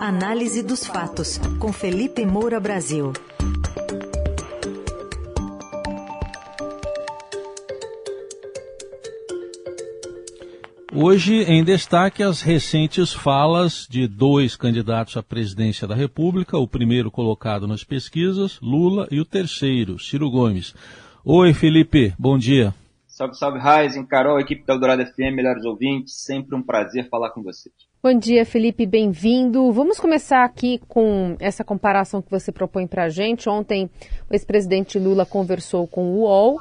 Análise dos fatos, com Felipe Moura Brasil. Hoje, em destaque, as recentes falas de dois candidatos à presidência da República, o primeiro colocado nas pesquisas, Lula, e o terceiro, Ciro Gomes. Oi, Felipe, bom dia. Salve, salve, Raizen, Carol, equipe da Eldorado FM, melhores ouvintes, sempre um prazer falar com vocês. Bom dia, Felipe, bem-vindo. Vamos começar aqui com essa comparação que você propõe para a gente. Ontem, o ex-presidente Lula conversou com o UOL,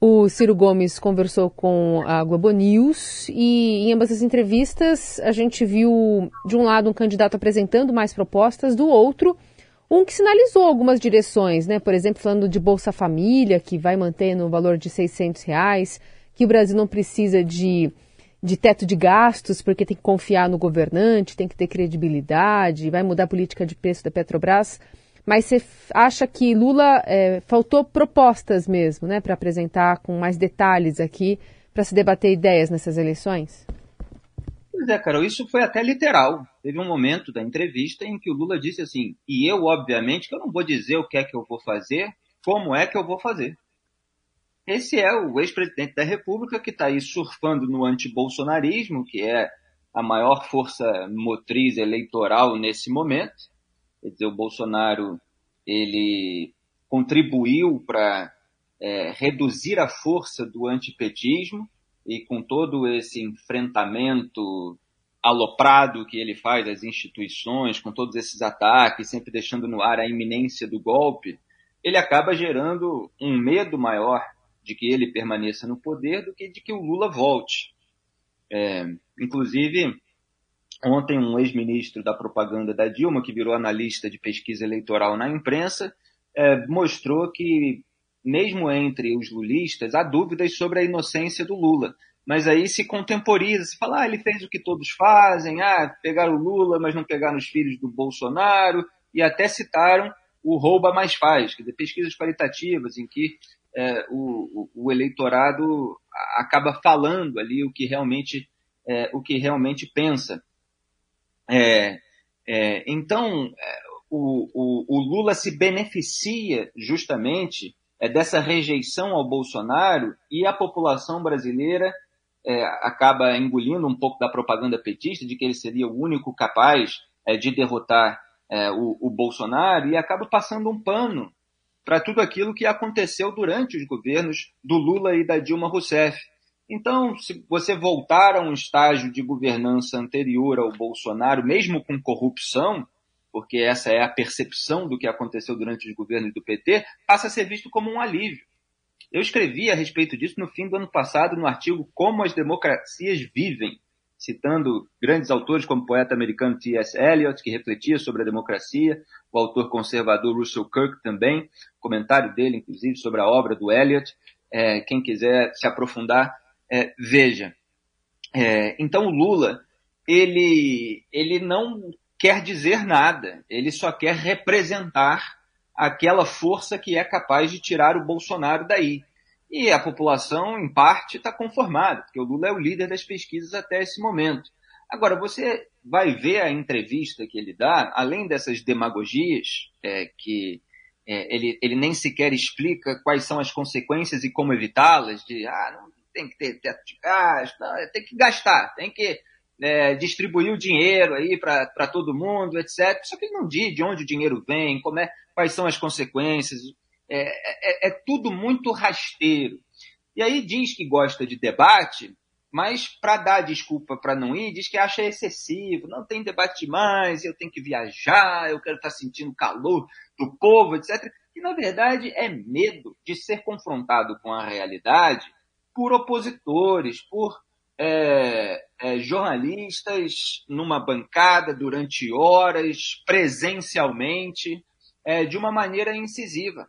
o Ciro Gomes conversou com a Globo News e em ambas as entrevistas a gente viu, de um lado, um candidato apresentando mais propostas, do outro, um que sinalizou algumas direções, né? Por exemplo, falando de Bolsa Família, que vai manter no valor de 600 reais, que o Brasil não precisa de, de teto de gastos, porque tem que confiar no governante, tem que ter credibilidade, vai mudar a política de preço da Petrobras. Mas você acha que Lula é, faltou propostas mesmo, né, para apresentar com mais detalhes aqui, para se debater ideias nessas eleições? Pois é, Carol, isso foi até literal. Teve um momento da entrevista em que o Lula disse assim: e eu, obviamente, que eu não vou dizer o que é que eu vou fazer, como é que eu vou fazer. Esse é o ex-presidente da República que está aí surfando no antibolsonarismo, que é a maior força motriz eleitoral nesse momento. Quer dizer, o Bolsonaro ele contribuiu para é, reduzir a força do antipetismo, e com todo esse enfrentamento aloprado que ele faz às instituições, com todos esses ataques, sempre deixando no ar a iminência do golpe, ele acaba gerando um medo maior de que ele permaneça no poder do que de que o Lula volte. É, inclusive, ontem um ex-ministro da propaganda da Dilma, que virou analista de pesquisa eleitoral na imprensa, é, mostrou que mesmo entre os lulistas, há dúvidas sobre a inocência do Lula. Mas aí se contemporiza, se fala, ah, ele fez o que todos fazem, ah, pegaram o Lula, mas não pegaram os filhos do Bolsonaro, e até citaram o rouba mais faz, quer dizer, pesquisas qualitativas em que é, o, o, eleitorado acaba falando ali o que realmente, é, o que realmente pensa. É, é então, é, o, o, o Lula se beneficia justamente é, dessa rejeição ao Bolsonaro e a população brasileira acaba engolindo um pouco da propaganda petista de que ele seria o único capaz de derrotar o, o, Bolsonaro e acaba passando um pano para tudo aquilo que aconteceu durante os governos do Lula e da Dilma Rousseff. Então, se você voltar a um estágio de governança anterior ao Bolsonaro, mesmo com corrupção, porque essa é a percepção do que aconteceu durante os governos do PT, passa a ser visto como um alívio. Eu escrevi a respeito disso no fim do ano passado no artigo Como as Democracias Vivem, citando grandes autores como o poeta americano T.S. Eliot, que refletia sobre a democracia, o autor conservador Russell Kirk também, comentário dele, inclusive, sobre a obra do Eliot. É, quem quiser se aprofundar, é, veja. É, então o Lula, ele, ele não quer dizer nada, ele só quer representar aquela força que é capaz de tirar o Bolsonaro daí. E a população, em parte, está conformada, porque o Lula é o líder das pesquisas até esse momento. Agora, você vai ver a entrevista que ele dá, além dessas demagogias, é, que é, ele, ele nem sequer explica quais são as consequências e como evitá-las, de, ah, não tem que ter teto de gasto, não, tem que gastar, tem que é, distribuir o dinheiro aí para todo mundo, etc. Só que ele não diz de onde o dinheiro vem, como é, quais são as consequências. É, é, é tudo muito rasteiro. E aí diz que gosta de debate, mas para dar desculpa para não ir, diz que acha excessivo, não tem debate demais, eu tenho que viajar, eu quero estar tá sentindo calor do povo, etc. E na verdade é medo de ser confrontado com a realidade por opositores, por é, é, jornalistas numa bancada durante horas, presencialmente, é, de uma maneira incisiva.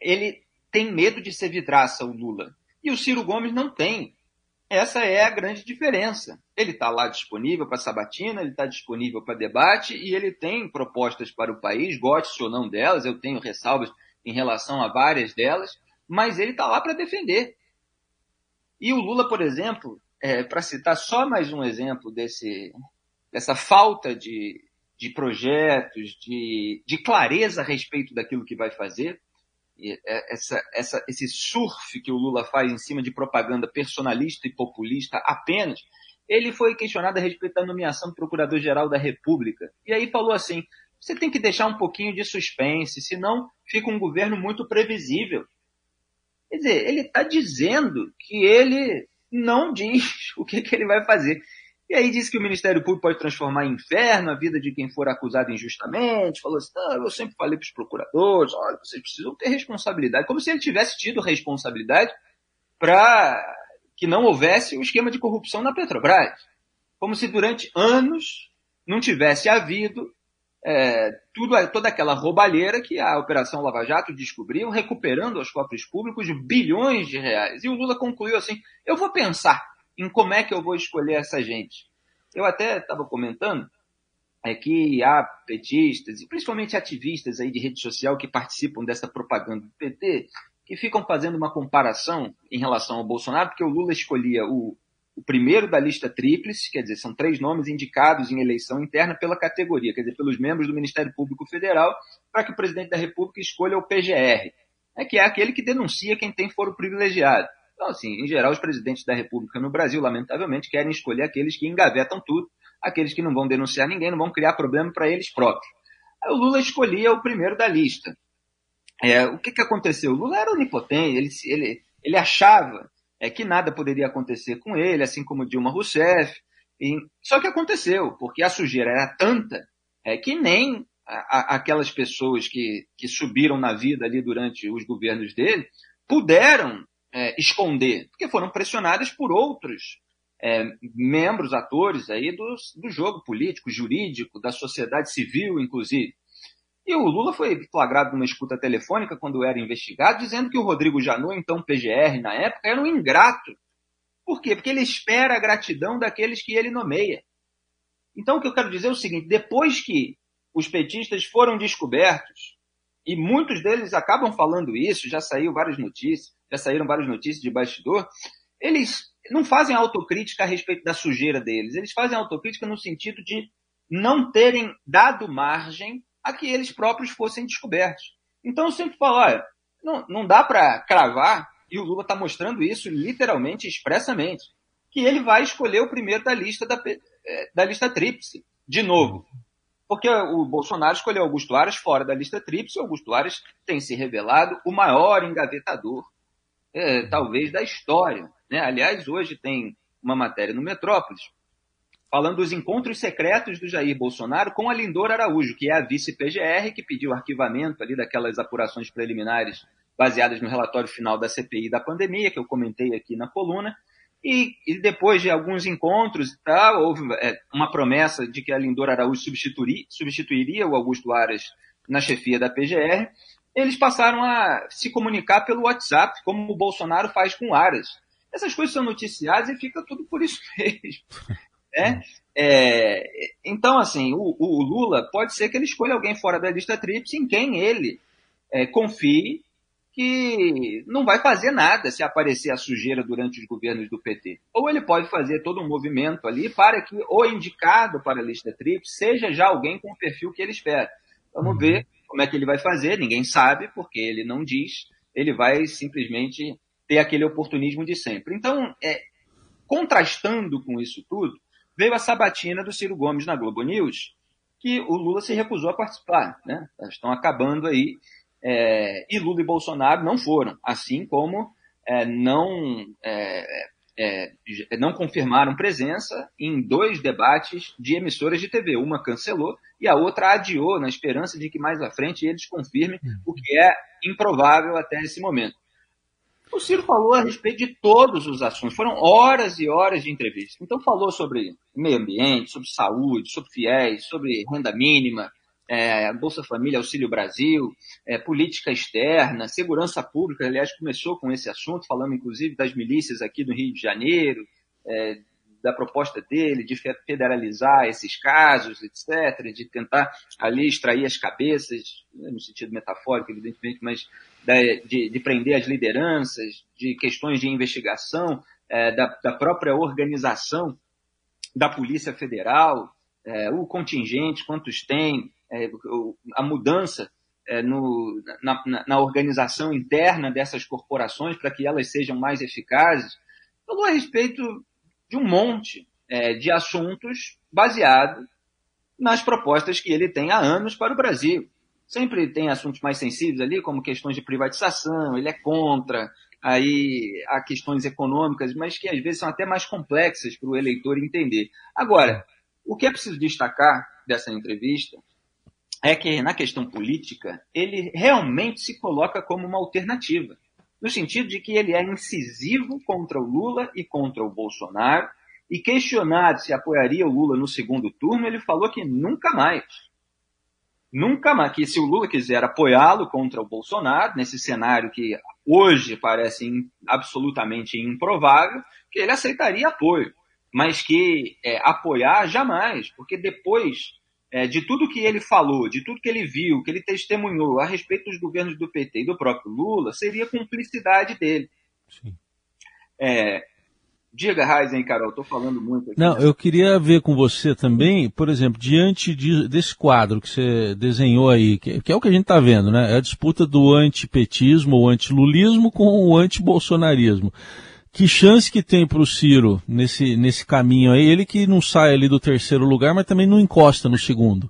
Ele tem medo de ser vidraça, o Lula. E o Ciro Gomes não tem. Essa é a grande diferença. Ele está lá disponível para sabatina, ele está disponível para debate e ele tem propostas para o país, goste ou não delas, eu tenho ressalvas em relação a várias delas, mas ele está lá para defender. E o Lula, por exemplo, é, para citar só mais um exemplo desse, dessa falta de, de projetos, de, de clareza a respeito daquilo que vai fazer. É, essa, essa, esse surf que o Lula faz em cima de propaganda personalista e populista apenas, ele foi questionado a respeito da nomeação do Procurador-Geral da República. E aí falou assim: você tem que deixar um pouquinho de suspense, senão fica um governo muito previsível. Quer dizer, ele está dizendo que ele não diz o que, que ele vai fazer. E aí disse que o Ministério Público pode transformar em inferno a vida de quem for acusado injustamente. Falou assim, ah, eu sempre falei para os procuradores, olha, vocês precisam ter responsabilidade. Como se ele tivesse tido responsabilidade para que não houvesse o esquema de corrupção na Petrobras. Como se durante anos não tivesse havido é, tudo, toda aquela roubalheira que a Operação Lava Jato descobriu, recuperando aos cofres públicos bilhões de reais. E o Lula concluiu assim: eu vou pensar em como é que eu vou escolher essa gente. Eu até estava comentando é que há petistas, e principalmente ativistas aí de rede social que participam dessa propaganda do PT, que ficam fazendo uma comparação em relação ao Bolsonaro, porque o Lula escolhia o, o primeiro da lista tríplice, quer dizer, são três nomes indicados em eleição interna pela categoria, quer dizer, pelos membros do Ministério Público Federal, para que o presidente da República escolha o PGR, é que é aquele que denuncia quem tem foro privilegiado. Então, assim, em geral, os presidentes da República no Brasil, lamentavelmente, querem escolher aqueles que engavetam tudo, aqueles que não vão denunciar ninguém, não vão criar problema para eles próprios. Aí o Lula escolhia o primeiro da lista. É, o que, que aconteceu? O Lula era onipotente, ele, ele, ele achava é, que nada poderia acontecer com ele, assim como Dilma Rousseff. E, só que aconteceu, porque a sujeira era tanta é, que nem a, a, aquelas pessoas que, que subiram na vida ali durante os governos dele puderam é, esconder, porque foram pressionadas por outros é, membros, atores aí do, do jogo político, jurídico, da sociedade civil, inclusive. E o Lula foi flagrado numa escuta telefônica quando era investigado, dizendo que o Rodrigo Janot, então PGR na época, era um ingrato. Por quê? Porque ele espera a gratidão daqueles que ele nomeia. Então o que eu quero dizer é o seguinte: depois que os petistas foram descobertos, e muitos deles acabam falando isso, já saiu várias notícias, já saíram várias notícias de bastidor, eles não fazem autocrítica a respeito da sujeira deles, eles fazem autocrítica no sentido de não terem dado margem a que eles próprios fossem descobertos. Então eu sempre falo, olha, não, não dá para cravar, e o Lula está mostrando isso literalmente, expressamente, que ele vai escolher o primeiro da lista da, eh, da lista tríplice, de novo. Porque o Bolsonaro escolheu Augusto Aras fora da lista tríplice, Augusto Aras tem se revelado o maior engavetador, é, talvez, da história. Né? Aliás, hoje tem uma matéria no Metrópolis falando dos encontros secretos do Jair Bolsonaro com a Lindor Araújo, que é a vice-PGR, que pediu arquivamento ali daquelas apurações preliminares baseadas no relatório final da CPI da pandemia, que eu comentei aqui na coluna, e, e, depois de alguns encontros houve é, uma promessa de que a Lindor Araújo substituiria, substituiria o Augusto Aras na chefia da PGR. Eles passaram a se comunicar pelo WhatsApp, como o Bolsonaro faz com Aras. Essas coisas são noticiadas e fica tudo por isso mesmo. Né? É, então, assim, o, o, Lula pode ser que ele escolha alguém fora da lista tríplice em quem ele é, confie que não vai fazer nada se aparecer a sujeira durante os governos do PT. Ou ele pode fazer todo um movimento ali para que o indicado para a lista tríplice seja já alguém com o perfil que ele espera. Vamos uhum. ver como é que ele vai fazer, ninguém sabe, porque ele não diz, ele vai simplesmente ter aquele oportunismo de sempre. Então, é, contrastando com isso tudo, veio a sabatina do Ciro Gomes na Globo News, que o Lula se recusou a participar. Né? Estão acabando aí é, e Lula e Bolsonaro não foram, assim como é, não, é, é, não confirmaram presença em dois debates de emissoras de TV. Uma cancelou e a outra adiou, na esperança de que mais à frente eles confirmem o que é improvável até esse momento. O Ciro falou a respeito de todos os assuntos, foram horas e horas de entrevista. Então falou sobre meio ambiente, sobre saúde, sobre fiéis, sobre renda mínima, é, Bolsa Família, Auxílio Brasil, é, política externa, segurança pública, aliás, começou com esse assunto, falando inclusive das milícias aqui no Rio de Janeiro, é, da proposta dele de federalizar esses casos, etc., de tentar ali extrair as cabeças, né, no sentido metafórico, evidentemente, mas de, de prender as lideranças, de questões de investigação, é, da, da própria organização da Polícia Federal, é, o contingente, quantos tem, é, a mudança é, no, na, na, organização interna dessas corporações para que elas sejam mais eficazes, falou a respeito de um monte é, de assuntos baseado nas propostas que ele tem há anos para o Brasil. Sempre tem assuntos mais sensíveis ali, como questões de privatização, ele é contra, aí há questões econômicas, mas que às vezes são até mais complexas para o eleitor entender. Agora, o que é preciso destacar dessa entrevista é que na questão política ele realmente se coloca como uma alternativa, no sentido de que ele é incisivo contra o Lula e contra o Bolsonaro, e questionado se apoiaria o Lula no segundo turno, ele falou que nunca mais. Nunca mais, que se o Lula quiser apoiá-lo contra o Bolsonaro, nesse cenário que hoje parece absolutamente improvável, que ele aceitaria apoio, mas que é, apoiar jamais, porque depois é, de tudo que ele falou, de tudo que ele viu, que ele testemunhou a respeito dos governos do PT e do próprio Lula, seria cumplicidade dele. Sim. É, diga, Raizen, Carol, estou falando muito aqui. Não, eu queria ver com você também, por exemplo, diante de, desse quadro que você desenhou aí, que, que é o que a gente está vendo, né? É a disputa do antipetismo ou antilulismo com o antibolsonarismo. Que chance que tem para o Ciro nesse, nesse caminho aí? Ele que não sai ali do terceiro lugar, mas também não encosta no segundo.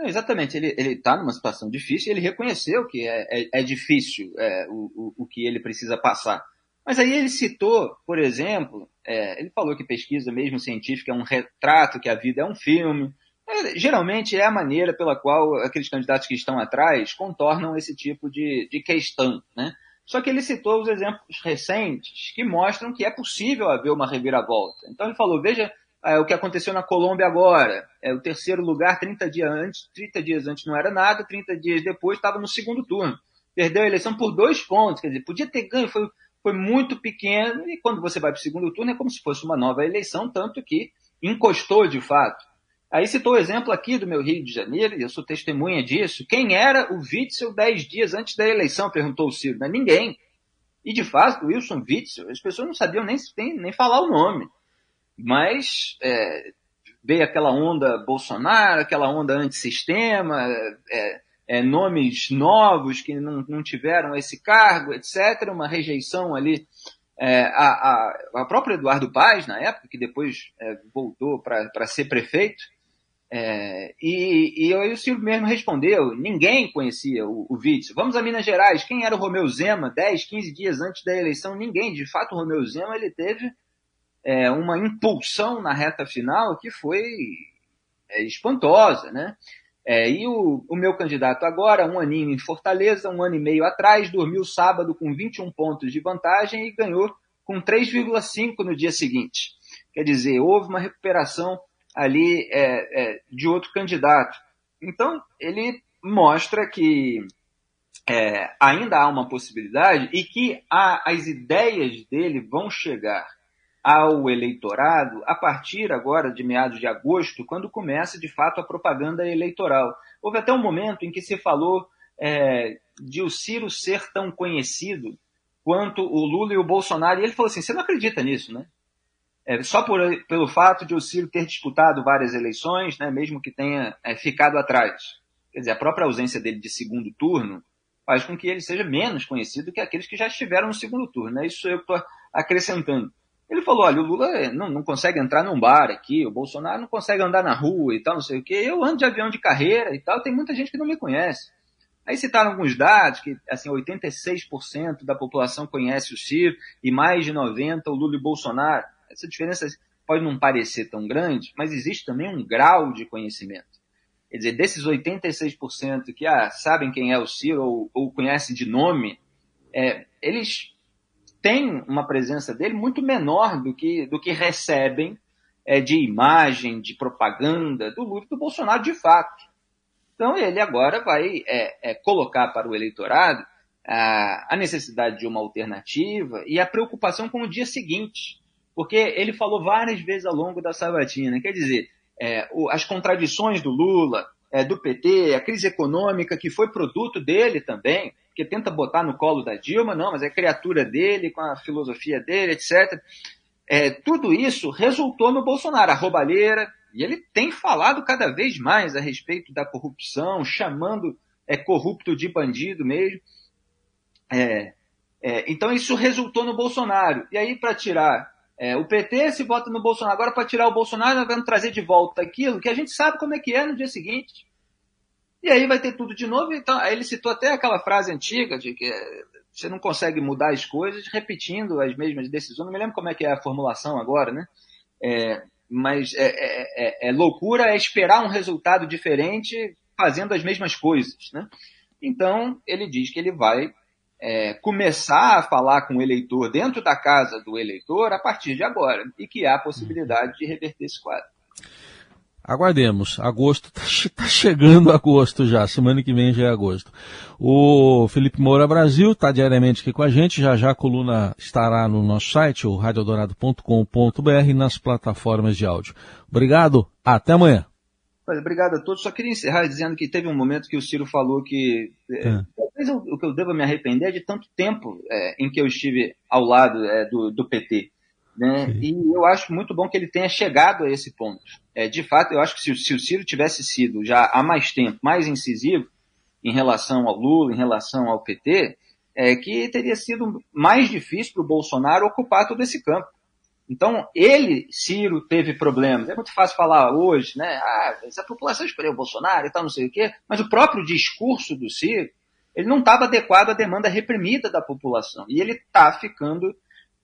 Exatamente, ele está numa situação difícil, ele reconheceu que é, é, é difícil é, o, o, o, que ele precisa passar. Mas aí ele citou, por exemplo, é, ele falou que pesquisa mesmo científica é um retrato, que a vida é um filme. É, geralmente é a maneira pela qual aqueles candidatos que estão atrás contornam esse tipo de, de questão, né? Só que ele citou os exemplos recentes que mostram que é possível haver uma reviravolta. Então ele falou, veja é, o que aconteceu na Colômbia agora. É, o terceiro lugar, 30 dias antes, 30 dias antes não era nada, 30 dias depois estava no segundo turno. Perdeu a eleição por dois pontos, quer dizer, podia ter ganho, foi, foi muito pequeno, e quando você vai para o segundo turno é como se fosse uma nova eleição, tanto que encostou de fato. Aí citou o exemplo aqui do meu Rio de Janeiro, e eu sou testemunha disso. Quem era o Witzel dez dias antes da eleição? Perguntou o Ciro. Não é ninguém. E de fato, Wilson Witzel, as pessoas não sabiam nem, nem, nem falar o nome. Mas é, veio aquela onda Bolsonaro, aquela onda antissistema, é, é, nomes novos que não, não tiveram esse cargo, etc. Uma rejeição ali é, a, a, a próprio Eduardo Paz, na época, que depois é, voltou para ser prefeito, é, e, e aí o Silvio mesmo respondeu, ninguém conhecia o, o. Vamos a Minas Gerais, quem era o Romeu Zema 10, 15 dias antes da eleição? Ninguém. De fato, o Romeu Zema ele teve é, uma impulsão na reta final que foi é, espantosa, né? É, e o, o, meu candidato agora, um aninho em Fortaleza, um ano e meio atrás, dormiu sábado com 21 pontos de vantagem e ganhou com 3,5 no dia seguinte. Quer dizer, houve uma recuperação ali é, é, de outro candidato. Então, ele mostra que é, ainda há uma possibilidade e que a, as ideias dele vão chegar ao eleitorado a partir agora de meados de agosto, quando começa de fato a propaganda eleitoral. Houve até um momento em que se falou é, de o Ciro ser tão conhecido quanto o Lula e o Bolsonaro, e ele falou assim: você não acredita nisso, né? É, só por, pelo fato de o Ciro ter disputado várias eleições, né, mesmo que tenha é, ficado atrás. Quer dizer, a própria ausência dele de segundo turno faz com que ele seja menos conhecido que aqueles que já estiveram no segundo turno. Né? Isso eu estou acrescentando. Ele falou: olha, o Lula é, não, não consegue entrar num bar aqui, o Bolsonaro não consegue andar na rua e tal, não sei o quê. Eu ando de avião de carreira e tal, tem muita gente que não me conhece. Aí citaram alguns dados, que assim, 86% da população conhece o Ciro e mais de 90% o Lula e o Bolsonaro. Essa diferença pode não parecer tão grande, mas existe também um grau de conhecimento. Quer dizer, desses 86% que ah, sabem quem é o Ciro ou, ou conhecem de nome, é, eles têm uma presença dele muito menor do que, do que recebem é, de imagem, de propaganda do Lula e do Bolsonaro de fato. Então ele agora vai é, é, colocar para o eleitorado a, a necessidade de uma alternativa e a preocupação com o dia seguinte porque ele falou várias vezes ao longo da sabatina. Quer dizer, é, o, as contradições do Lula, é, do PT, a crise econômica que foi produto dele também, que tenta botar no colo da Dilma, não, mas é criatura dele, com a filosofia dele, etc. é, tudo isso resultou no Bolsonaro, a roubalheira, e ele tem falado cada vez mais a respeito da corrupção, chamando é, corrupto de bandido mesmo. É, é, então isso resultou no Bolsonaro. E aí, para tirar é, o PT, se vota no Bolsonaro. Agora, para tirar o Bolsonaro, nós vamos trazer de volta aquilo que a gente sabe como é que é no dia seguinte. E aí vai ter tudo de novo. Então, aí ele citou até aquela frase antiga de que você não consegue mudar as coisas repetindo as mesmas decisões. Não me lembro como é que é a formulação agora, né? É, mas é, é, é, é loucura é esperar um resultado diferente fazendo as mesmas coisas, né? Então, ele diz que ele vai é, começar a falar com o eleitor dentro da casa do eleitor a partir de agora e que há a possibilidade de reverter esse quadro. Aguardemos. Agosto está tá chegando agosto já. Semana que vem já é agosto. O Felipe Moura Brasil está diariamente aqui com a gente. Já já a coluna estará no nosso site, o radiodorado.com.br, nas plataformas de áudio. Obrigado. Até amanhã. Obrigado a todos. Só queria encerrar dizendo que teve um momento que o Ciro falou que é. é. talvez o que eu devo me arrepender é de tanto tempo é, em que eu estive ao lado é, do, do PT. Né? E eu acho muito bom que ele tenha chegado a esse ponto. É, de fato, eu acho que se, se, o Ciro tivesse sido já há mais tempo mais incisivo em relação ao Lula, em relação ao PT, é que teria sido mais difícil para o Bolsonaro ocupar todo esse campo. Então, ele, Ciro, teve problemas. É muito fácil falar hoje, né? Ah, a população escolheu o Bolsonaro e tal, não sei o quê. Mas o próprio discurso do Ciro, ele não estava adequado à demanda reprimida da população. E ele está ficando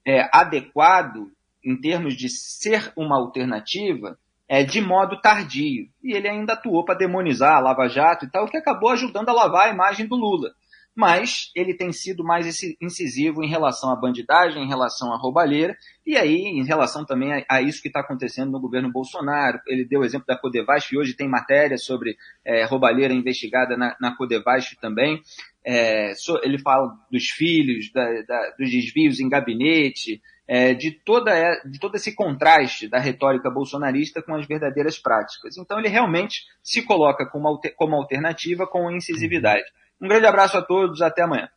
é, adequado em termos de ser uma alternativa é, de modo tardio. E ele ainda atuou para demonizar a Lava Jato e tal, o que acabou ajudando a lavar a imagem do Lula. Mas ele tem sido mais incisivo em relação à bandidagem, em relação à roubalheira, e aí em relação também a, a isso que está acontecendo no governo Bolsonaro. Ele deu o exemplo da Codevasf, e hoje tem matéria sobre é, roubalheira investigada na, na Codevasf também. É, so, ele fala dos filhos, da, da, dos desvios em gabinete, é, de, toda, de todo esse contraste da retórica bolsonarista com as verdadeiras práticas. Então ele realmente se coloca como, como alternativa com incisividade. Um grande abraço a todos, até amanhã.